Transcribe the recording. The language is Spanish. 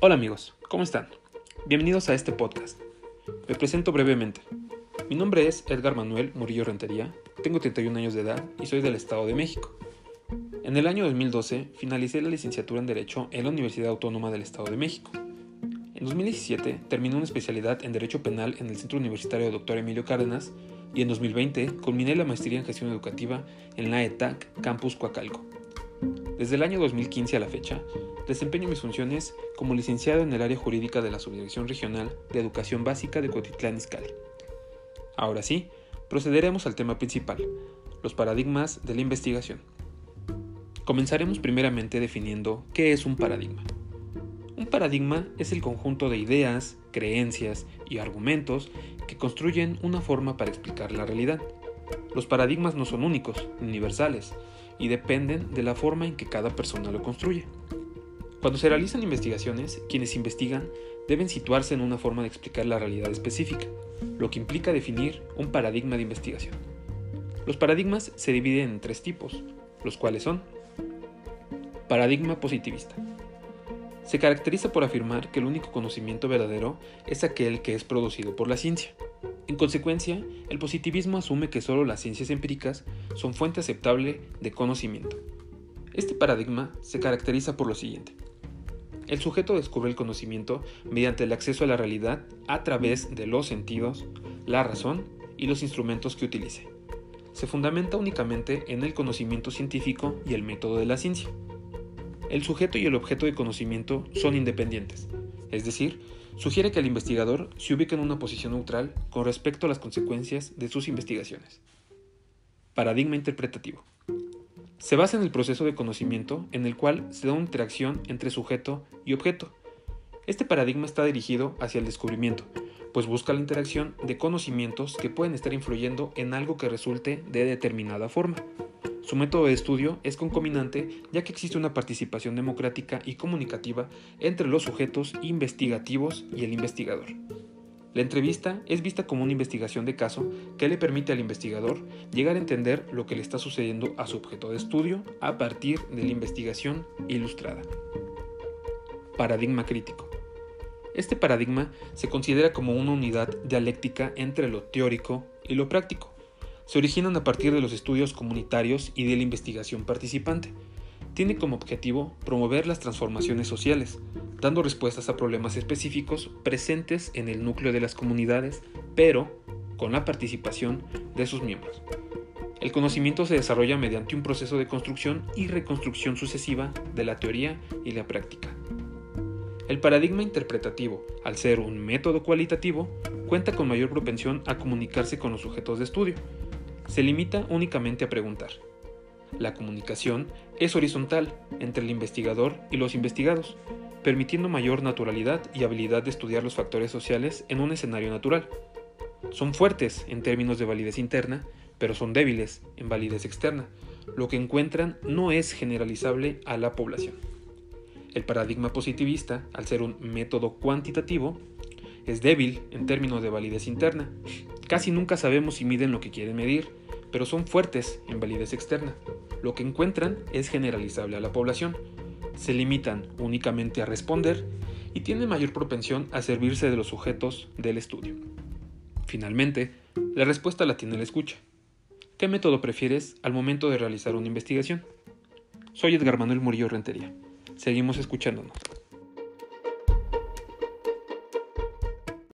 Hola amigos, ¿cómo están? Bienvenidos a este podcast. Me presento brevemente. Mi nombre es Edgar Manuel Murillo Rentería, tengo 31 años de edad y soy del Estado de México. En el año 2012 finalicé la licenciatura en Derecho en la Universidad Autónoma del Estado de México. En 2017 terminé una especialidad en Derecho Penal en el Centro Universitario Dr. Emilio Cárdenas y en 2020 culminé la maestría en Gestión Educativa en la ETAC Campus Coacalco. Desde el año 2015 a la fecha, desempeño mis funciones como licenciado en el área jurídica de la Subdirección Regional de Educación Básica de Cotitlán Izcalli. Ahora sí, procederemos al tema principal, los paradigmas de la investigación. Comenzaremos primeramente definiendo qué es un paradigma. Un paradigma es el conjunto de ideas, creencias y argumentos que construyen una forma para explicar la realidad. Los paradigmas no son únicos, universales, y dependen de la forma en que cada persona lo construye. Cuando se realizan investigaciones, quienes investigan deben situarse en una forma de explicar la realidad específica, lo que implica definir un paradigma de investigación. Los paradigmas se dividen en tres tipos, los cuales son Paradigma positivista. Se caracteriza por afirmar que el único conocimiento verdadero es aquel que es producido por la ciencia. En consecuencia, el positivismo asume que solo las ciencias empíricas son fuente aceptable de conocimiento. Este paradigma se caracteriza por lo siguiente. El sujeto descubre el conocimiento mediante el acceso a la realidad a través de los sentidos, la razón y los instrumentos que utilice. Se fundamenta únicamente en el conocimiento científico y el método de la ciencia. El sujeto y el objeto de conocimiento son independientes, es decir, sugiere que el investigador se ubique en una posición neutral con respecto a las consecuencias de sus investigaciones. Paradigma interpretativo. Se basa en el proceso de conocimiento en el cual se da una interacción entre sujeto y objeto. Este paradigma está dirigido hacia el descubrimiento, pues busca la interacción de conocimientos que pueden estar influyendo en algo que resulte de determinada forma. Su método de estudio es concominante ya que existe una participación democrática y comunicativa entre los sujetos investigativos y el investigador. La entrevista es vista como una investigación de caso que le permite al investigador llegar a entender lo que le está sucediendo a su objeto de estudio a partir de la investigación ilustrada. Paradigma crítico. Este paradigma se considera como una unidad dialéctica entre lo teórico y lo práctico se originan a partir de los estudios comunitarios y de la investigación participante. Tiene como objetivo promover las transformaciones sociales, dando respuestas a problemas específicos presentes en el núcleo de las comunidades, pero con la participación de sus miembros. El conocimiento se desarrolla mediante un proceso de construcción y reconstrucción sucesiva de la teoría y la práctica. El paradigma interpretativo, al ser un método cualitativo, cuenta con mayor propensión a comunicarse con los sujetos de estudio, se limita únicamente a preguntar. La comunicación es horizontal entre el investigador y los investigados, permitiendo mayor naturalidad y habilidad de estudiar los factores sociales en un escenario natural. Son fuertes en términos de validez interna, pero son débiles en validez externa. Lo que encuentran no es generalizable a la población. El paradigma positivista, al ser un método cuantitativo, es débil en términos de validez interna. Casi nunca sabemos si miden lo que quieren medir, pero son fuertes en validez externa. Lo que encuentran es generalizable a la población. Se limitan únicamente a responder y tienen mayor propensión a servirse de los sujetos del estudio. Finalmente, la respuesta la tiene la escucha. ¿Qué método prefieres al momento de realizar una investigación? Soy Edgar Manuel Murillo Rentería. Seguimos escuchándonos.